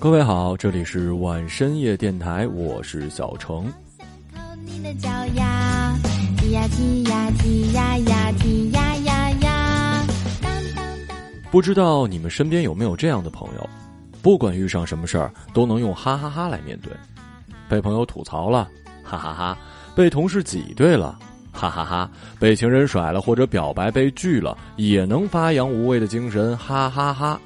各位好，这里是晚深夜电台，我是小程。不知道你们身边有没有这样的朋友，不管遇上什么事儿，都能用哈哈哈来面对。被朋友吐槽了，哈哈哈；被同事挤兑了，哈哈哈；被情人甩了或者表白被拒了，也能发扬无畏的精神，哈哈哈。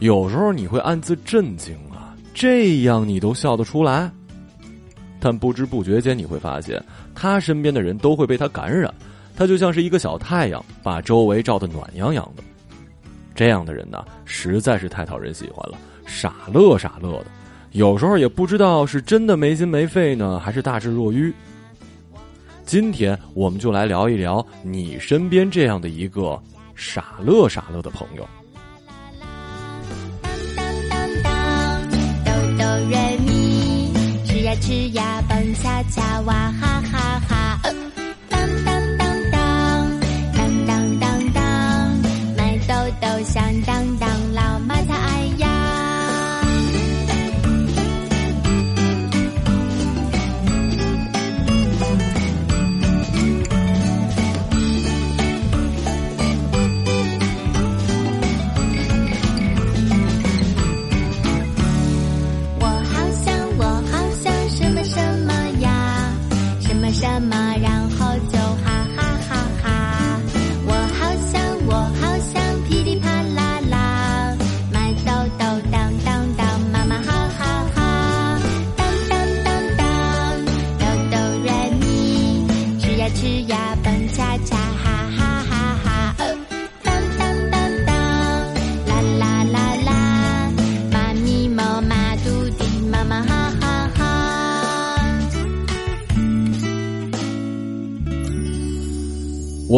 有时候你会暗自震惊啊，这样你都笑得出来？但不知不觉间你会发现，他身边的人都会被他感染，他就像是一个小太阳，把周围照得暖洋洋的。这样的人呢，实在是太讨人喜欢了，傻乐傻乐的，有时候也不知道是真的没心没肺呢，还是大智若愚。今天我们就来聊一聊你身边这样的一个傻乐傻乐的朋友。瑞咪，吃呀吃呀蹦恰恰哇哈哈哈。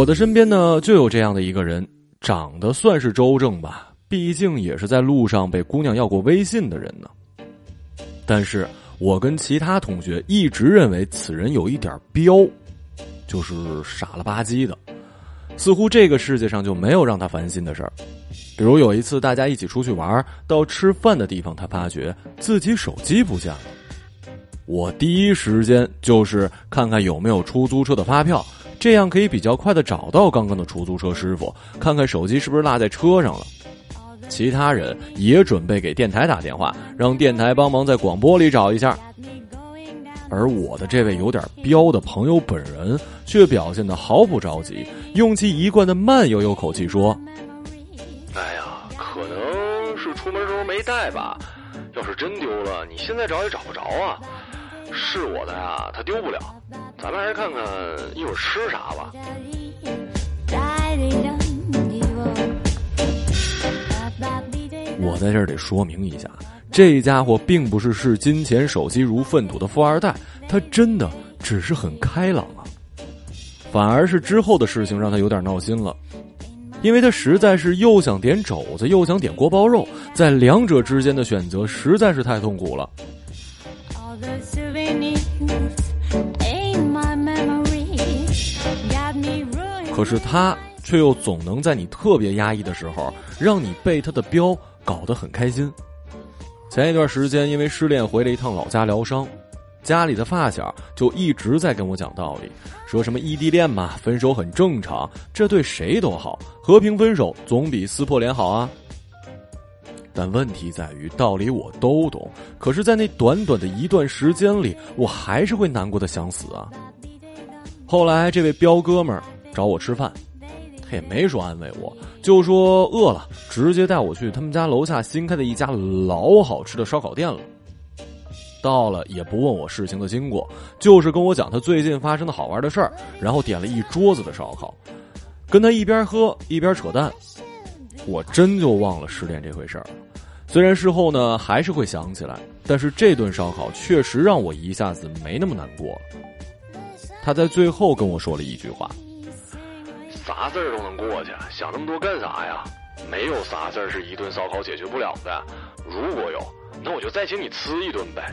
我的身边呢，就有这样的一个人，长得算是周正吧，毕竟也是在路上被姑娘要过微信的人呢。但是我跟其他同学一直认为此人有一点彪。就是傻了吧唧的，似乎这个世界上就没有让他烦心的事儿。比如有一次大家一起出去玩，到吃饭的地方，他发觉自己手机不见了。我第一时间就是看看有没有出租车的发票，这样可以比较快的找到刚刚的出租车师傅，看看手机是不是落在车上了。其他人也准备给电台打电话，让电台帮忙在广播里找一下。而我的这位有点彪的朋友本人却表现的毫不着急，用其一贯的慢悠悠口气说：“哎呀，可能是出门时候没带吧。要是真丢了，你现在找也找不着啊。是我的呀，他丢不了。咱们还是看看一会儿吃啥吧。”我在这儿得说明一下。这家伙并不是视金钱手机如粪土的富二代，他真的只是很开朗啊。反而是之后的事情让他有点闹心了，因为他实在是又想点肘子又想点锅包肉，在两者之间的选择实在是太痛苦了。可是他却又总能在你特别压抑的时候，让你被他的标搞得很开心。前一段时间，因为失恋回了一趟老家疗伤，家里的发小就一直在跟我讲道理，说什么异地恋嘛，分手很正常，这对谁都好，和平分手总比撕破脸好啊。但问题在于，道理我都懂，可是，在那短短的一段时间里，我还是会难过的想死啊。后来，这位彪哥们儿找我吃饭。他也没说安慰我，就说饿了，直接带我去他们家楼下新开的一家老好吃的烧烤店了。到了也不问我事情的经过，就是跟我讲他最近发生的好玩的事儿，然后点了一桌子的烧烤，跟他一边喝一边扯淡。我真就忘了失恋这回事儿。虽然事后呢还是会想起来，但是这顿烧烤确实让我一下子没那么难过了。他在最后跟我说了一句话。啥事儿都能过去，想那么多干啥呀？没有啥事儿是一顿烧烤解决不了的。如果有，那我就再请你吃一顿呗。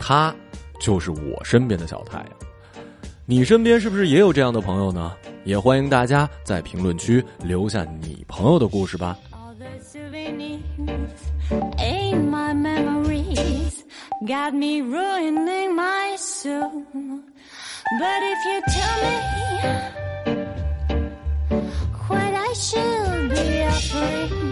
他就是我身边的小太阳。你身边是不是也有这样的朋友呢？也欢迎大家在评论区留下你朋友的故事吧。Got me ruining my soul. But if you tell me what I should be offering.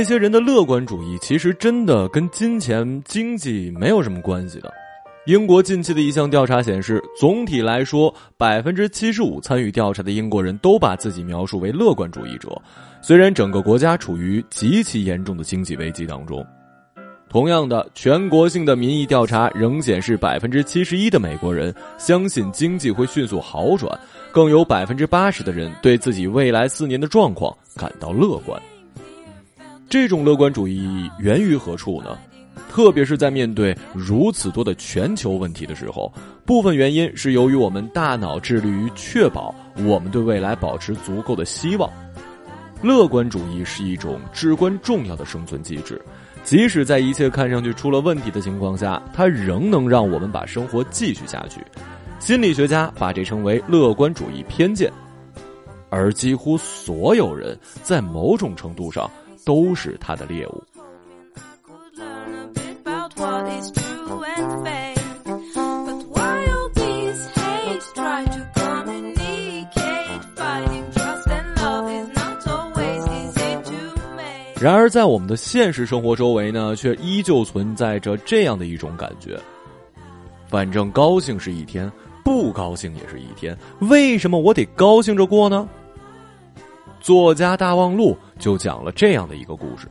这些人的乐观主义其实真的跟金钱、经济没有什么关系的。英国近期的一项调查显示，总体来说，百分之七十五参与调查的英国人都把自己描述为乐观主义者。虽然整个国家处于极其严重的经济危机当中，同样的，全国性的民意调查仍显示，百分之七十一的美国人相信经济会迅速好转，更有百分之八十的人对自己未来四年的状况感到乐观。这种乐观主义源于何处呢？特别是在面对如此多的全球问题的时候，部分原因是由于我们大脑致力于确保我们对未来保持足够的希望。乐观主义是一种至关重要的生存机制，即使在一切看上去出了问题的情况下，它仍能让我们把生活继续下去。心理学家把这称为乐观主义偏见，而几乎所有人在某种程度上都是他的猎物。然而在我们的现实生活周围呢却依旧存在着这样的一种感觉。反正高兴是一天不高兴也是一天。为什么我得高兴着过呢？作家大望路就讲了这样的一个故事。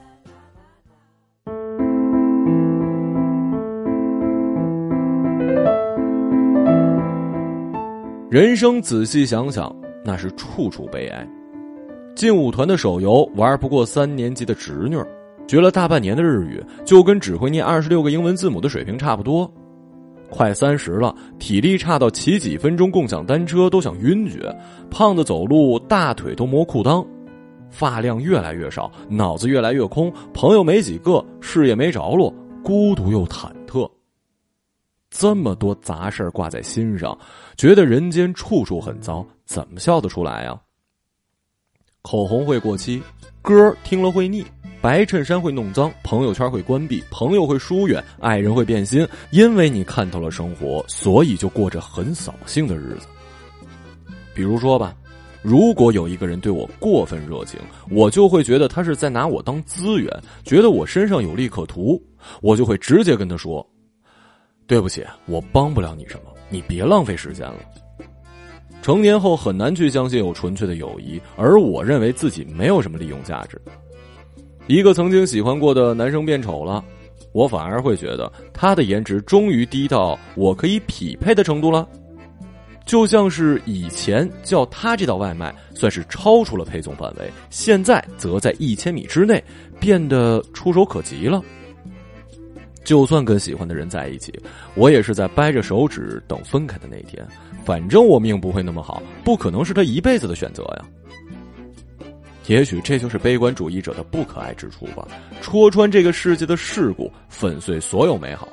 人生仔细想想，那是处处悲哀。劲舞团的手游玩不过三年级的侄女，学了大半年的日语，就跟只会念二十六个英文字母的水平差不多。快三十了，体力差到骑几分钟共享单车都想晕厥，胖的走路大腿都磨裤裆，发量越来越少，脑子越来越空，朋友没几个，事业没着落，孤独又忐忑。这么多杂事挂在心上，觉得人间处处很糟，怎么笑得出来呀、口红会过期，歌听了会腻，白衬衫会弄脏，朋友圈会关闭，朋友会疏远，爱人会变心。因为你看透了生活，所以就过着很扫兴的日子。比如说吧，如果有一个人对我过分热情，我就会觉得他是在拿我当资源，觉得我身上有利可图，我就会直接跟他说：“对不起，我帮不了你什么，你别浪费时间了。”成年后很难去相信有纯粹的友谊，而我认为自己没有什么利用价值。一个曾经喜欢过的男生变丑了，我反而会觉得他的颜值终于低到我可以匹配的程度了。就像是以前叫他这道外卖算是超出了配送范围，现在则在一千米之内变得触手可及了。就算跟喜欢的人在一起，我也是在掰着手指等分开的那天。反正我命不会那么好，不可能是他一辈子的选择呀。也许这就是悲观主义者的不可爱之处吧，戳穿这个世界的事故，粉碎所有美好。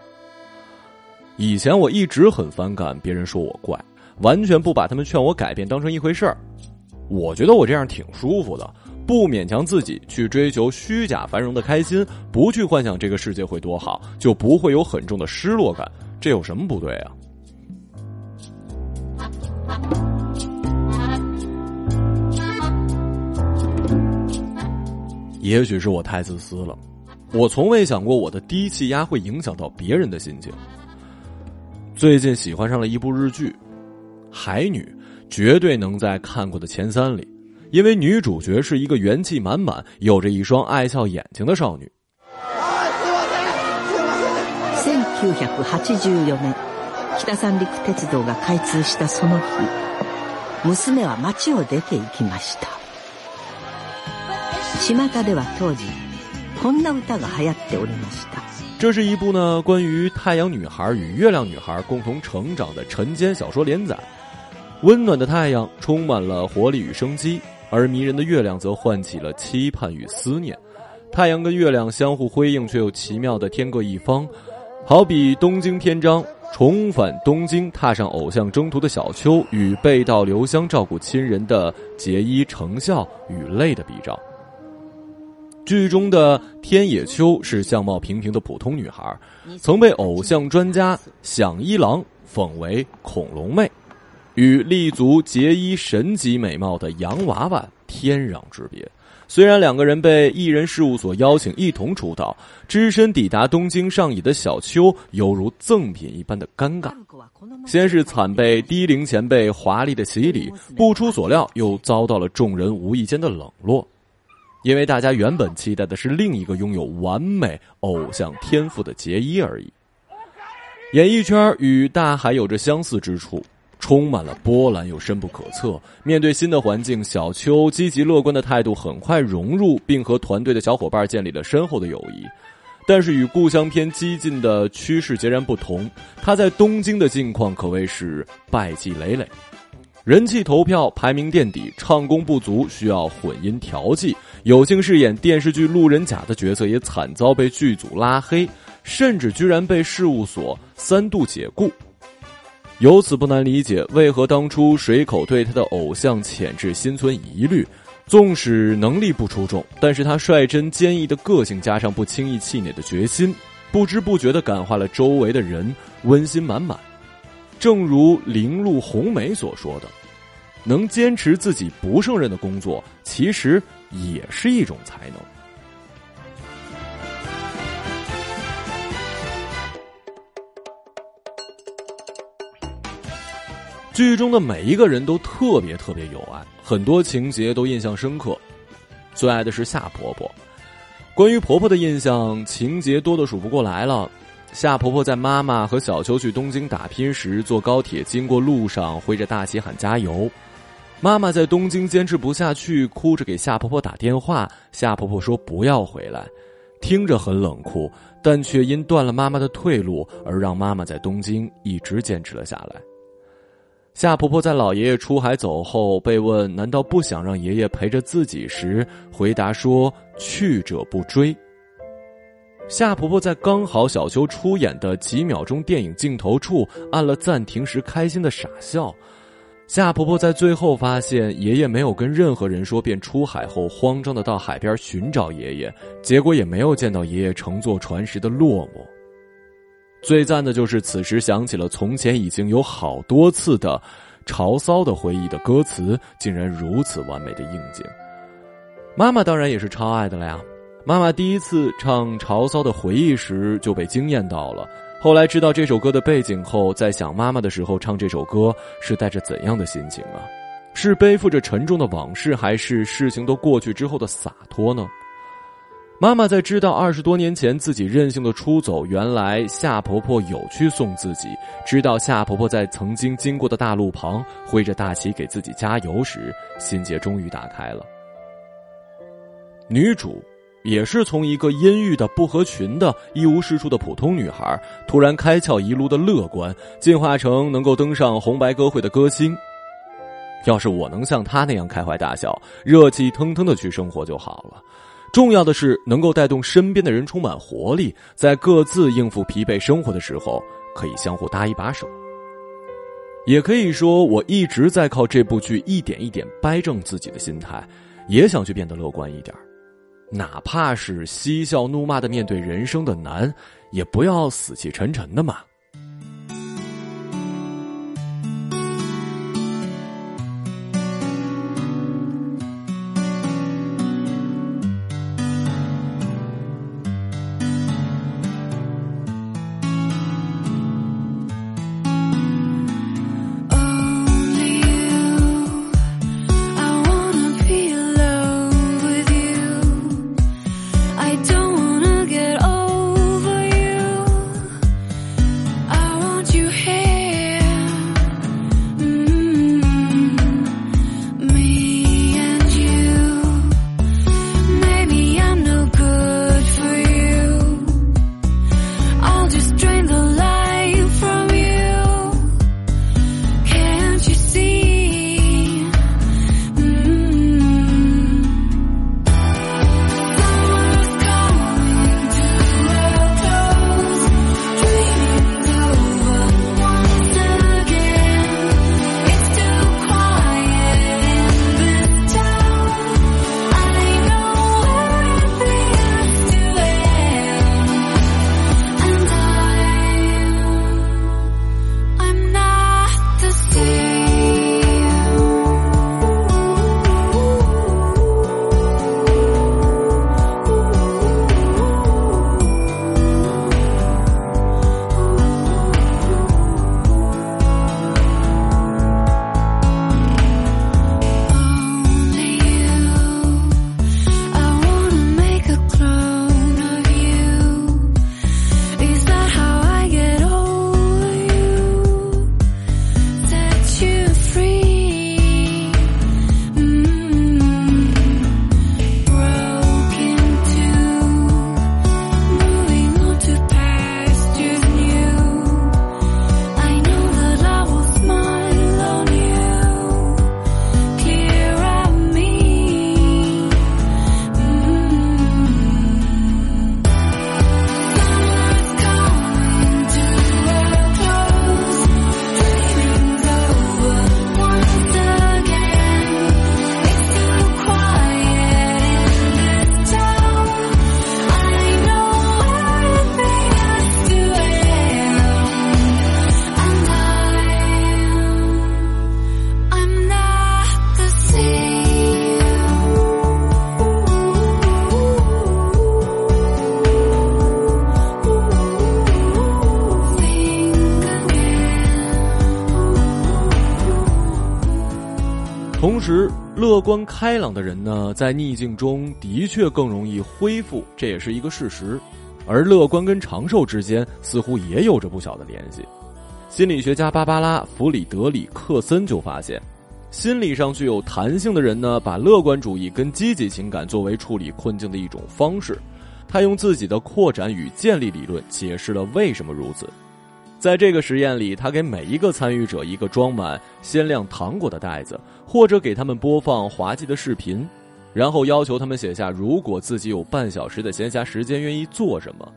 以前我一直很反感别人说我怪，完全不把他们劝我改变当成一回事儿。我觉得我这样挺舒服的，不勉强自己去追求虚假繁荣的开心，不去幻想这个世界会多好，就不会有很重的失落感。这有什么不对啊？也许是我太自私了，我从未想过我的低气压会影响到别人的心情。最近喜欢上了一部日剧《海女》，绝对能在看过的前三里，因为女主角是一个元气满满、有着一双爱笑眼睛的少女。 1984年 北三陸鉄道が開通したその日娘は町を出て行きました 巷では当時こんな歌が流行っておりました这是一部呢关于太阳女孩与月亮女孩共同成长的晨间小说连载。温暖的太阳充满了活力与生机，而迷人的月亮则唤起了期盼与思念。太阳跟月亮相互辉映，却又奇妙的天各一方，好比东京篇章重返东京，踏上偶像征途的小秋与背道留乡照顾亲人的结衣成孝与泪的比照。 剧中的天野秋是相貌平平的普通女孩，曾被偶像专家响一郎讽为恐龙妹，与立足结衣神级美貌的洋娃娃天壤之别。虽然两个人被艺人事务所邀请一同出道，只身抵达东京上野的小秋犹如赠品一般的尴尬。先是惨被低龄前辈华丽的洗礼，不出所料又遭到了众人无意间的冷落。因为大家原本期待的是另一个拥有完美偶像天赋的杰伊而已。演艺圈与大海有着相似之处，充满了波澜又深不可测。面对新的环境，小秋积极乐观的态度很快融入，并和团队的小伙伴建立了深厚的友谊。但是与故乡片激进的趋势截然不同，他在东京的境况可谓是败绩累累。人气投票排名垫底，唱功不足，需要混音调剂。有幸饰演电视剧路人甲的角色也惨遭被剧组拉黑，甚至居然被事务所三度解雇。由此不难理解，为何当初水口对他的偶像潜质心存疑虑。纵使能力不出众，但是他率真坚毅的个性，加上不轻易气馁的决心，不知不觉的感化了周围的人，温馨满满。正如铃鹿红梅所说的：“能坚持自己不胜任的工作，其实也是一种才能。”剧中的每一个人都特别特别有爱，很多情节都印象深刻。最爱的是夏婆婆。关于婆婆的印象，情节多的数不过来了。夏婆婆在妈妈和小秋去东京打拼时，坐高铁经过路上，挥着大旗喊加油。妈妈在东京坚持不下去，哭着给夏婆婆打电话。夏婆婆说不要回来，听着很冷酷，但却因断了妈妈的退路而让妈妈在东京一直坚持了下来。夏婆婆在老爷爷出海走后，被问难道不想让爷爷陪着自己时，回答说去者不追。夏婆婆在刚好小秋出演的几秒钟电影镜头处按了暂停时，开心的傻笑。夏婆婆在最后发现爷爷没有跟任何人说，便出海后慌张的到海边寻找爷爷，结果也没有见到爷爷乘坐船时的落寞。最赞的就是此时想起了从前已经有好多次的潮骚的回忆的歌词，竟然如此完美的应景。妈妈当然也是超爱的了呀。妈妈第一次唱潮骚的回忆时就被惊艳到了，后来知道这首歌的背景后，在想妈妈的时候唱这首歌是带着怎样的心情啊？是背负着沉重的往事，还是事情都过去之后的洒脱呢？妈妈在知道二十多年前自己任性的出走，原来夏婆婆有去送自己；知道夏婆婆在曾经经过的大路旁挥着大旗给自己加油时，心结终于打开了。女主也是从一个阴郁的不合群的一无是处的普通女孩，突然开窍一路的乐观，进化成能够登上红白歌会的歌星。要是我能像她那样开怀大笑、热气腾腾的去生活就好了。重要的是能够带动身边的人充满活力，在各自应付疲惫生活的时候，可以相互搭一把手。也可以说，我一直在靠这部剧一点一点掰正自己的心态，也想去变得乐观一点。哪怕是嬉笑怒骂的面对人生的难，也不要死气沉沉的嘛。开朗的人呢，在逆境中的确更容易恢复，这也是一个事实。而乐观跟长寿之间似乎也有着不小的联系。心理学家芭芭拉·弗里德里克森就发现，心理上具有弹性的人呢，把乐观主义跟积极情感作为处理困境的一种方式。他用自己的扩展与建立理论解释了为什么如此。在这个实验里，他给每一个参与者一个装满鲜亮糖果的袋子，或者给他们播放滑稽的视频，然后要求他们写下如果自己有半小时的闲暇时间愿意做什么。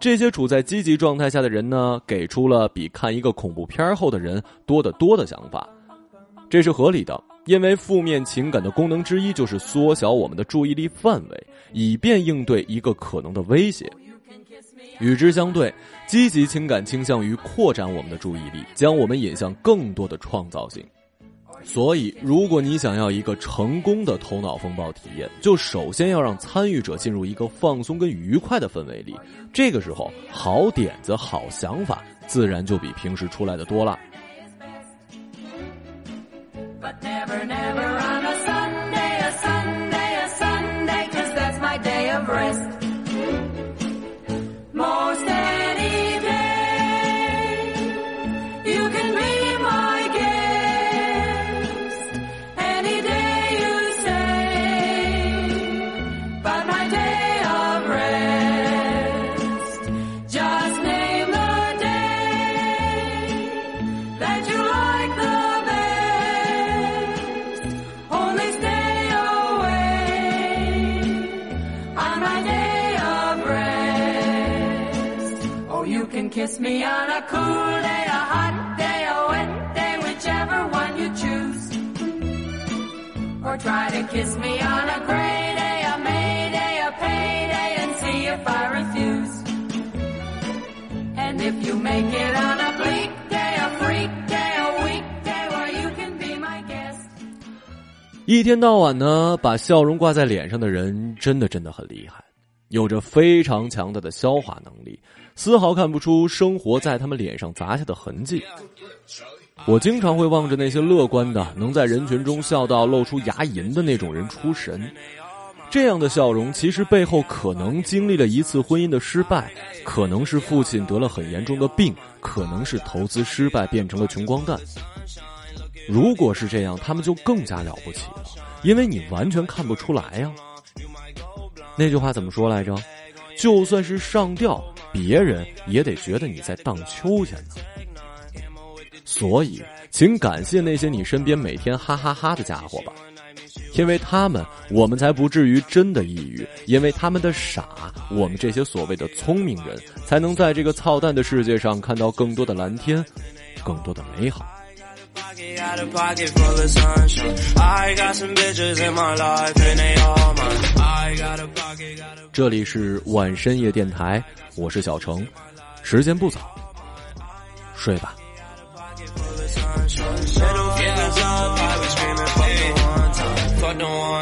这些处在积极状态下的人呢，给出了比看一个恐怖片后的人多得多的想法。这是合理的，因为负面情感的功能之一就是缩小我们的注意力范围，以便应对一个可能的威胁。与之相对，积极情感倾向于扩展我们的注意力，将我们引向更多的创造性。所以，如果你想要一个成功的头脑风暴体验，就首先要让参与者进入一个放松跟愉快的氛围里。这个时候，好点子、好想法自然就比平时出来的多了。Kiss me on a cool day, a hot day, a wet day, whichever one you choose. Or try to kiss me on a gray day, a May day, a payday, and see if I refuse. And if you make it on a bleak day, a freak day, a weekday, well, you can be my guest. 一天到晚呢，把笑容挂在脸上的人，真的真的很厉害，有着非常强大的消化能力，丝毫看不出生活在他们脸上砸下的痕迹。我经常会望着那些乐观的，能在人群中笑到露出牙龈的那种人出神。这样的笑容，其实背后可能经历了一次婚姻的失败，可能是父亲得了很严重的病，可能是投资失败变成了穷光蛋。如果是这样，他们就更加了不起了，因为你完全看不出来呀。那句话怎么说来着？就算是上吊，别人也得觉得你在荡秋千呢。所以，请感谢那些你身边每天哈哈哈的家伙吧，因为他们，我们才不至于真的抑郁；因为他们的傻，我们这些所谓的聪明人才能在这个操蛋的世界上看到更多的蓝天，更多的美好。这里是晚深夜电台，我是小程，时间不早，睡吧。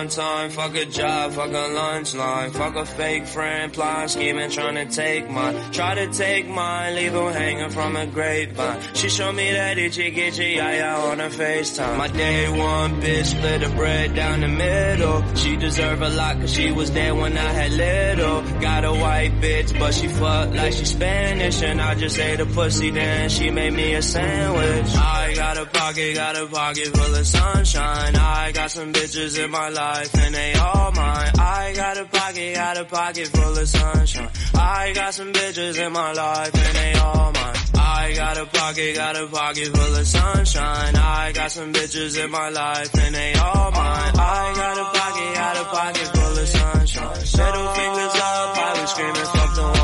One time, fuck a job, fuck a lunch line, fuck a fake friend, plotting, scheming, trying to take mine. Try to take mine, leave her hanging from a grapevine. She showed me that itchy gitchy yaya on her FaceTime. My day one bitch split the bread down the middle. She deserve a lot cause she was there when I had little. Got a white bitch, but she fuck like she Spanish. And I just ate a pussy, then she made me a sandwich. I got a pocket, got a pocket full of sunshine. I got some bitches in my life and they all mine. I got a pocket, got a pocket full of sunshine. I got some bitches in my life and they all mine. I got a pocket, got a pocket full of sunshine. I got some bitches in my life and they all mine. I got a pocket, got a pocket sunshine. Middle fingers up, I was screaming, fuck the